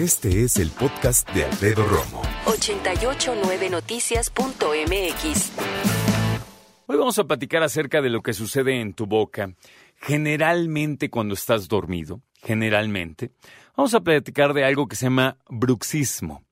Este es el podcast de Alfredo Romo. 889noticias.mx. Hoy vamos a platicar acerca de lo que sucede en tu boca. Generalmente cuando estás dormido, generalmente, vamos a platicar de algo que se llama bruxismo.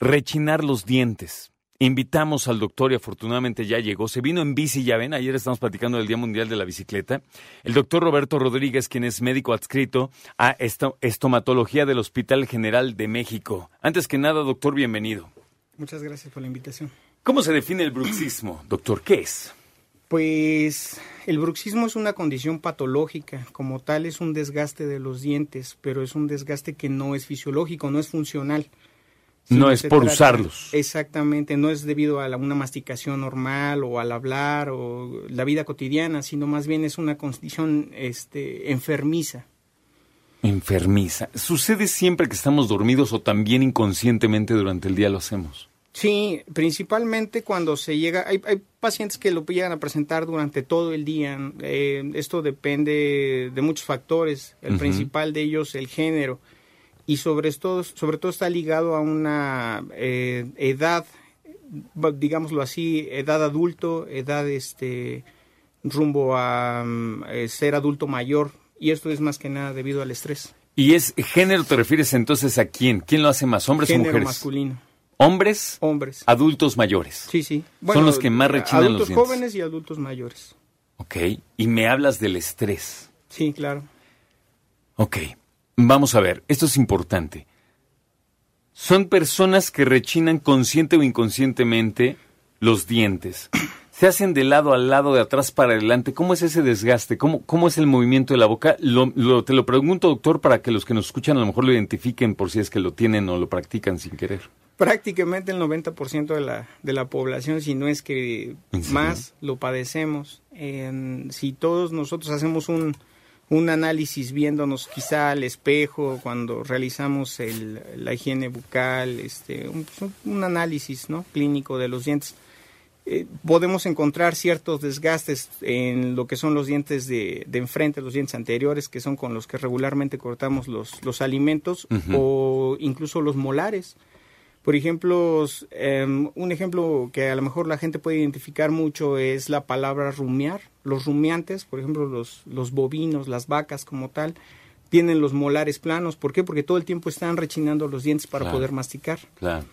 Rechinar los dientes. Invitamos al doctor y afortunadamente ya llegó. Se vino en bici, ya ven, ayer estamos platicando del Día Mundial de la Bicicleta. El doctor Roberto Rodríguez, quien es médico adscrito a esto, estomatología del Hospital General de México. Antes que nada, doctor, bienvenido. Muchas gracias por la invitación. ¿Cómo se define el bruxismo, doctor? ¿Qué es? Pues el bruxismo es una condición patológica, como tal es un desgaste de los dientes, pero es un desgaste que no es fisiológico, no es funcional. No es por trata- usarlos. Exactamente, no es debido a la- una masticación normal o al hablar o la vida cotidiana, sino más bien es una condición este, enfermiza. Enfermiza. ¿Sucede siempre que estamos dormidos o también inconscientemente durante el día lo hacemos? Sí, principalmente cuando se llega, hay, hay pacientes que lo llegan a presentar durante todo el día. eh, esto depende de muchos factores. El principal de ellos, el género. Y sobre todo, sobre todo está ligado a una eh, edad, digámoslo así, edad adulto, edad este rumbo a mm, eh, ser adulto mayor. Y esto es más que nada debido al estrés. ¿Y es género te refieres entonces a quién? ¿Quién lo hace más, hombres o mujeres? masculino. Hombres, Hombres. adultos mayores. Sí, sí. Son los que más rechinan los Adultos jóvenes y adultos mayores. Ok. Y me hablas del estrés. Sí, claro. Ok. Vamos a ver, esto es importante. Son personas que rechinan consciente o inconscientemente los dientes. Se hacen de lado a lado, de atrás para adelante. ¿Cómo es ese desgaste? ¿Cómo, cómo es el movimiento de la boca? Lo- lo- te lo pregunto, doctor, para que los que nos escuchan a lo mejor lo identifiquen por si es que lo tienen o lo practican sin querer. Prácticamente el 90% de la, de la población, si no es que más, lo padecemos. En- si todos nosotros hacemos un, un análisis viéndonos quizá al espejo cuando realizamos el, la higiene bucal, este, un, un análisis ¿no? clínico de los dientes, eh, podemos encontrar ciertos desgastes en lo que son los dientes de, de enfrente, los dientes anteriores, que son con los que regularmente cortamos los, los alimentos, o incluso los molares. Por ejemplo, em, un ejemplo que a lo mejor la gente puede identificar mucho es la palabra rumiar. Los rumiantes, por ejemplo, los, los bovinos, las vacas como tal, tienen los molares planos. ¿Por qué? Porque todo el tiempo están rechinando los dientes para Claro. poder masticar. Claro.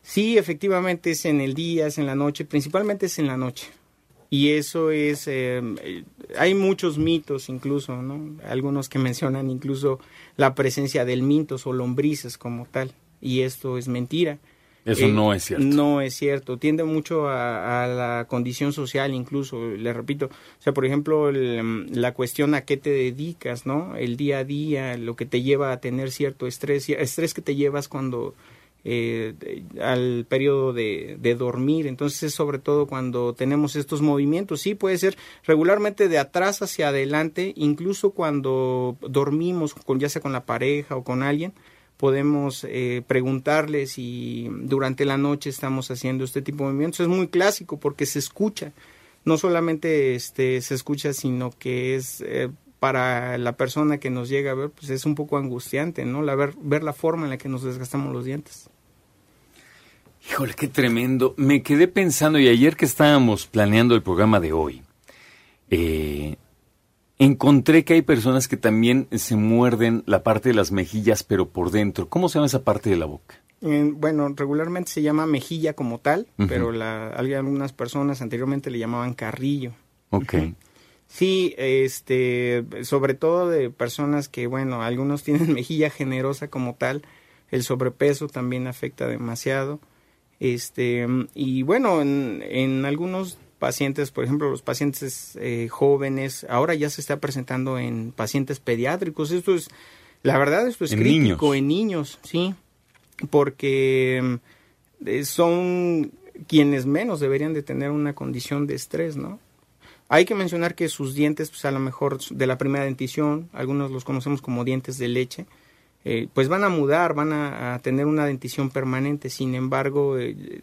Sí, efectivamente es en el día, es en la noche, principalmente es en la noche. Y eso es, eh, eh, hay muchos mitos incluso, ¿no? Algunos que mencionan incluso la presencia del mintos o lombrices como tal. Y esto es mentira. Eso Eh, no es cierto. No es cierto. Tiende mucho a, a la condición social, incluso. Le repito, o sea, por ejemplo, el, la cuestión a qué te dedicas, ¿no? El día a día, lo que te lleva a tener cierto estrés, estrés que te llevas cuando eh, al periodo de, de dormir. Entonces, es sobre todo cuando tenemos estos movimientos. Sí, puede ser regularmente de atrás hacia adelante, incluso cuando dormimos, con, ya sea con la pareja o con alguien podemos eh, preguntarle si durante la noche estamos haciendo este tipo de movimientos. Es muy clásico porque se escucha. No solamente este, se escucha, sino que es eh, para la persona que nos llega a ver, pues es un poco angustiante, ¿no? La ver, ver la forma en la que nos desgastamos los dientes. Híjole, qué tremendo. Me quedé pensando, y ayer que estábamos planeando el programa de hoy, eh, encontré que hay personas que también se muerden la parte de las mejillas, pero por dentro. ¿Cómo se llama esa parte de la boca? Eh, bueno, regularmente se llama mejilla como tal, pero la, algunas personas anteriormente le llamaban carrillo. Ok. Sí, este, sobre todo de personas que, bueno, algunos tienen mejilla generosa como tal, el sobrepeso también afecta demasiado, este, y bueno, en, en algunos pacientes, por ejemplo, los pacientes eh, jóvenes, ahora ya se está presentando en pacientes pediátricos, esto es, la verdad, esto es En crítico niños. en niños, sí, porque eh, son quienes menos deberían de tener una condición de estrés, ¿no? Hay que mencionar que sus dientes, pues a lo mejor de la primera dentición, algunos los conocemos como dientes de leche, eh, pues van a mudar, van a, a tener una dentición permanente. Sin embargo, eh,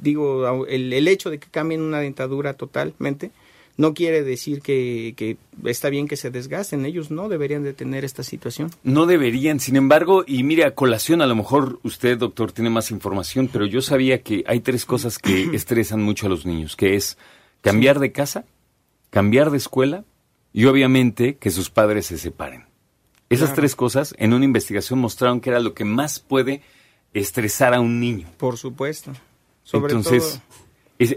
digo, el, el hecho de que cambien una dentadura totalmente no quiere decir que, que, está bien que se desgasten, ellos no deberían de tener esta situación. No deberían, sin embargo, y mire, a colación, a lo mejor usted, doctor, tiene más información, pero yo sabía que hay tres cosas que estresan mucho a los niños, que es cambiar de casa, cambiar de escuela y obviamente que sus padres se separen. Esas tres cosas en una investigación mostraron que era lo que más puede estresar a un niño. Por supuesto. Sobre entonces,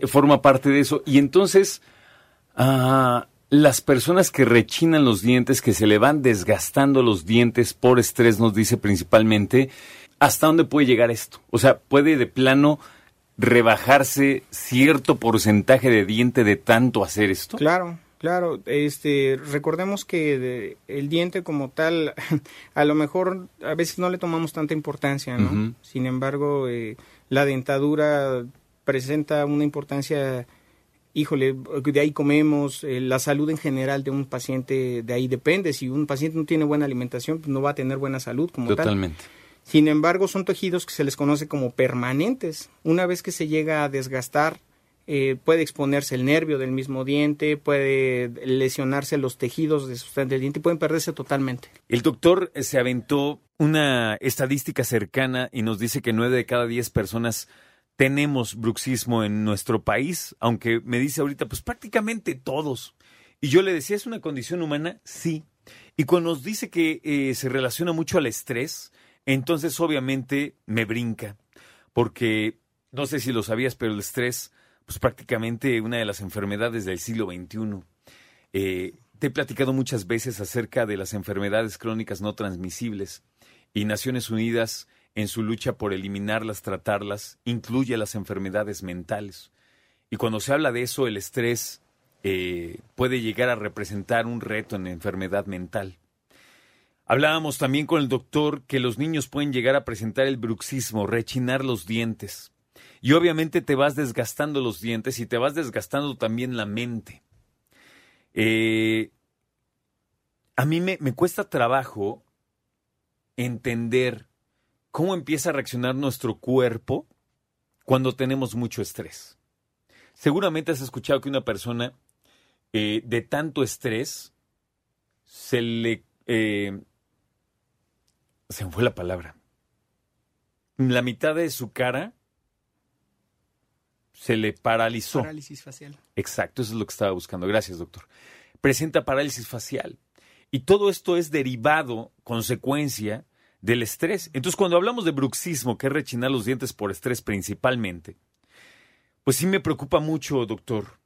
forma parte de eso. Y entonces, ah, las personas que rechinan los dientes, que se le van desgastando los dientes por estrés, nos dice principalmente, ¿hasta dónde puede llegar esto? O sea, puede de plano rebajarse cierto porcentaje de diente de tanto hacer esto? Claro, claro. Este, recordemos que el diente como tal, a lo mejor a veces no le tomamos tanta importancia, ¿no? Sin embargo, eh, la dentadura presenta una importancia, híjole, de ahí comemos, eh, la salud en general de un paciente de ahí depende. Si un paciente no tiene buena alimentación, pues no va a tener buena salud como Totalmente. tal. Sin embargo, son tejidos que se les conoce como permanentes. Una vez que se llega a desgastar, eh, puede exponerse el nervio del mismo diente, puede lesionarse los tejidos de del diente y pueden perderse totalmente. El doctor se aventó una estadística cercana y nos dice que nueve de cada diez personas tenemos bruxismo en nuestro país, aunque me dice ahorita, pues prácticamente todos. Y yo le decía, ¿es una condición humana? Sí. Y cuando nos dice que eh, se relaciona mucho al estrés, entonces obviamente me brinca, porque no sé si lo sabías, pero el estrés, pues prácticamente una de las enfermedades del siglo XXI. Eh, te he platicado muchas veces acerca de las enfermedades crónicas no transmisibles y Naciones Unidas en su lucha por eliminarlas, tratarlas, incluye las enfermedades mentales. Y cuando se habla de eso, el estrés eh, puede llegar a representar un reto en enfermedad mental. Hablábamos también con el doctor que los niños pueden llegar a presentar el bruxismo, rechinar los dientes. Y obviamente te vas desgastando los dientes y te vas desgastando también la mente. Eh, a mí me, me cuesta trabajo entender cómo empieza a reaccionar nuestro cuerpo cuando tenemos mucho estrés. Seguramente has escuchado que una persona eh, de tanto estrés se le eh, se me fue la palabra. La mitad de su cara se le paralizó. Parálisis facial. Exacto, eso es lo que estaba buscando. Gracias, doctor. Presenta parálisis facial. Y todo esto es derivado, consecuencia del estrés. Entonces, cuando hablamos de bruxismo, que es rechinar los dientes por estrés principalmente, pues sí me preocupa mucho, doctor,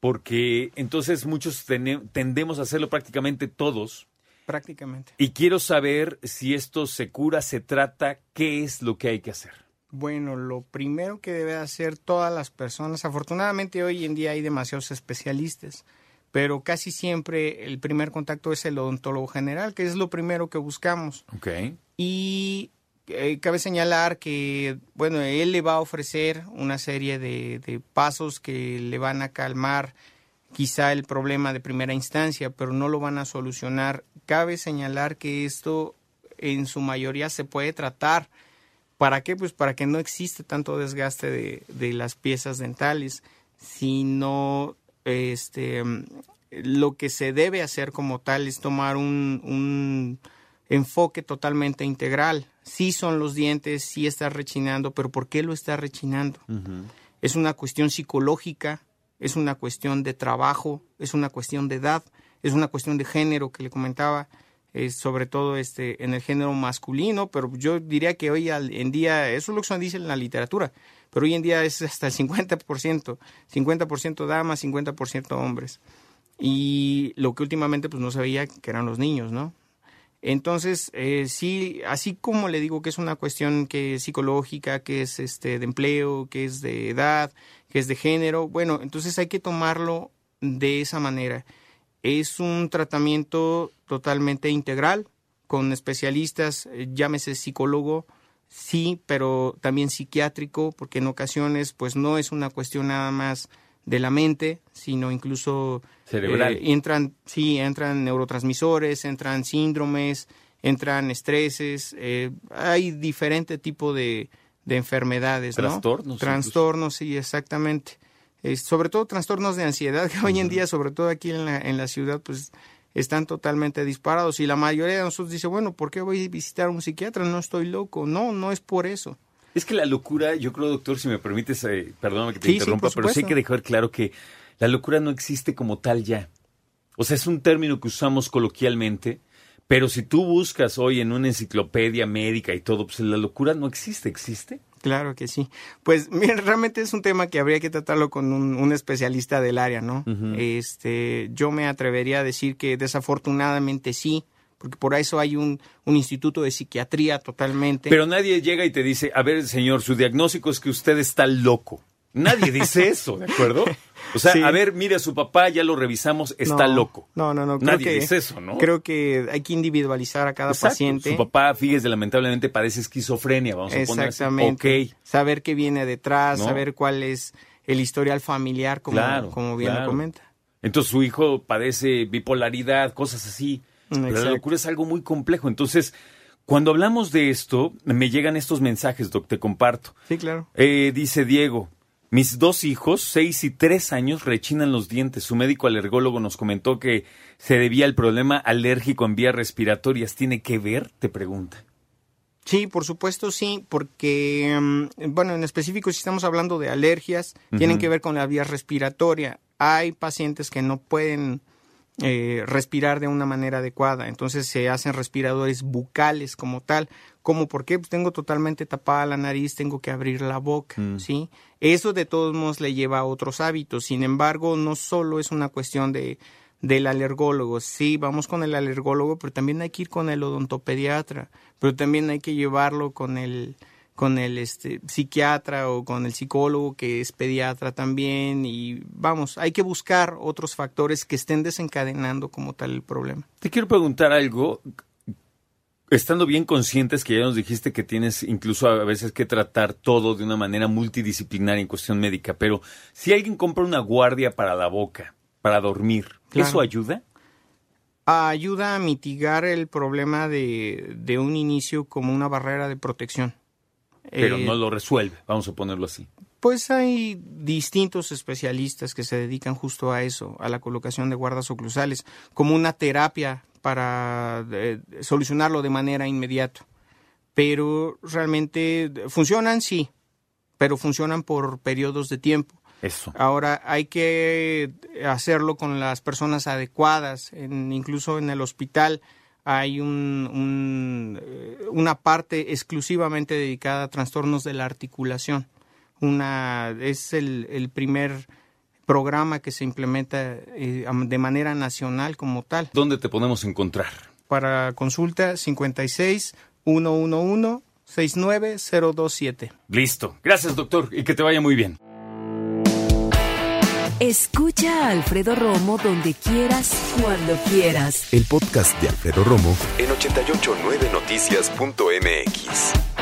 porque entonces muchos tendemos a hacerlo prácticamente todos Prácticamente. Y quiero saber si esto se cura, se trata, qué es lo que hay que hacer. Bueno, lo primero que debe hacer todas las personas, afortunadamente hoy en día hay demasiados especialistas, pero casi siempre el primer contacto es el odontólogo general, que es lo primero que buscamos. Y eh, cabe señalar que, bueno, él le va a ofrecer una serie de, de pasos que le van a calmar quizá el problema de primera instancia, pero no lo van a solucionar. Cabe señalar que esto en su mayoría se puede tratar. ¿Para qué? Pues para que no existe tanto desgaste de, las piezas dentales, sino este, lo que se debe hacer como tal es tomar un, enfoque totalmente integral. Sí son los dientes, sí está rechinando, pero ¿por qué lo está rechinando? Es una cuestión psicológica, es una cuestión de trabajo, es una cuestión de edad, es una cuestión de género que le comentaba, sobre todo este, en el género masculino, pero yo diría que hoy en día, eso es lo que se dice en la literatura, pero hoy en día es hasta el 50%, 50% damas, 50% hombres. Y lo que últimamente pues no sabía que eran los niños, ¿no? Entonces, eh, sí, así como le digo que es una cuestión que es psicológica, que es este de empleo, que es de edad, que es de género, bueno, entonces hay que tomarlo de esa manera. Es un tratamiento totalmente integral, con especialistas, eh, llámese psicólogo, sí, pero también psiquiátrico, porque en ocasiones pues no es una cuestión nada más de la mente, sino incluso cerebral. Eh, entran, sí, entran neurotransmisores, entran síndromes, entran estreses, eh, hay diferente tipo de, de enfermedades, Trastornos. Trastornos, sí, exactamente. Sobre todo trastornos de ansiedad, que hoy en día, sobre todo aquí en la, en la ciudad, pues están totalmente disparados y la mayoría de nosotros dice, bueno, ¿por qué voy a visitar a un psiquiatra? No estoy loco. No, no es por eso. Es que la locura, yo creo, doctor, si me permites, eh, perdóname que te interrumpa, pero sí hay que dejar claro que la locura no existe como tal ya. O sea, es un término que usamos coloquialmente, pero si tú buscas hoy en una enciclopedia médica y todo, pues la locura no existe, ¿existe? Claro que sí. Pues mira, realmente es un tema que habría que tratarlo con un, especialista del área, ¿no? Este, yo me atrevería a decir que desafortunadamente sí, porque por eso hay un, un, instituto de psiquiatría totalmente. Pero nadie llega y te dice, a ver, señor, su diagnóstico es que usted está loco. Nadie dice eso, ¿de acuerdo? O sea, a ver, mire a su papá, ya lo revisamos, está loco. No, no, no. Nadie dice eso, ¿no? Creo que hay que individualizar a cada paciente. Su papá, fíjese, lamentablemente padece esquizofrenia, vamos a poner Exactamente. Saber qué viene detrás, saber cuál es el historial familiar, como, como bien lo comenta. Entonces su hijo padece bipolaridad, cosas así. Pero la locura es algo muy complejo. Entonces, cuando hablamos de esto, me llegan estos mensajes, Doc, te comparto. Sí, claro. Eh, dice Diego, mis dos hijos, seis y tres años, rechinan los dientes. Su médico alergólogo nos comentó que se debía al problema alérgico en vías respiratorias. ¿Tiene que ver? Te pregunta. Sí, por supuesto sí, porque, mm, bueno, en específico si estamos hablando de alergias, tienen que ver con la vía respiratoria. Hay pacientes que no pueden eh, respirar de una manera adecuada. Entonces se hacen respiradores bucales como tal. ¿Cómo? ¿Por qué? Pues tengo totalmente tapada la nariz, tengo que abrir la boca, mm. ¿sí? Eso de todos modos le lleva a otros hábitos. Sin embargo, no solo es una cuestión de del alergólogo. Sí, vamos con el alergólogo, pero también hay que ir con el odontopediatra, pero también hay que llevarlo con el con el este, psiquiatra o con el psicólogo que es pediatra también y vamos, hay que buscar otros factores que estén desencadenando como tal el problema. Te quiero preguntar algo, estando bien conscientes que ya nos dijiste que tienes incluso a veces que tratar todo de una manera multidisciplinaria en cuestión médica, pero si alguien compra una guardia para la boca, para dormir, ¿eso ayuda? Ayuda a mitigar el problema de, de un inicio como una barrera de protección. Pero no eh, lo resuelve, vamos a ponerlo así. Pues hay distintos especialistas que se dedican justo a eso, a la colocación de guardas oclusales, como una terapia para eh, solucionarlo de manera inmediata. Pero realmente funcionan, sí, pero funcionan por periodos de tiempo. Eso. Ahora hay que hacerlo con las personas adecuadas, incluso en el hospital hay un, eh, una parte exclusivamente dedicada a trastornos de la articulación. Una, es el, primer programa que se implementa eh, de manera nacional como tal. ¿Dónde te podemos encontrar? Para consulta 56 111 69027. Listo. Gracias, doctor, y que te vaya muy bien. Escucha a Alfredo Romo donde quieras, cuando quieras. El podcast de Alfredo Romo en 889noticias.mx.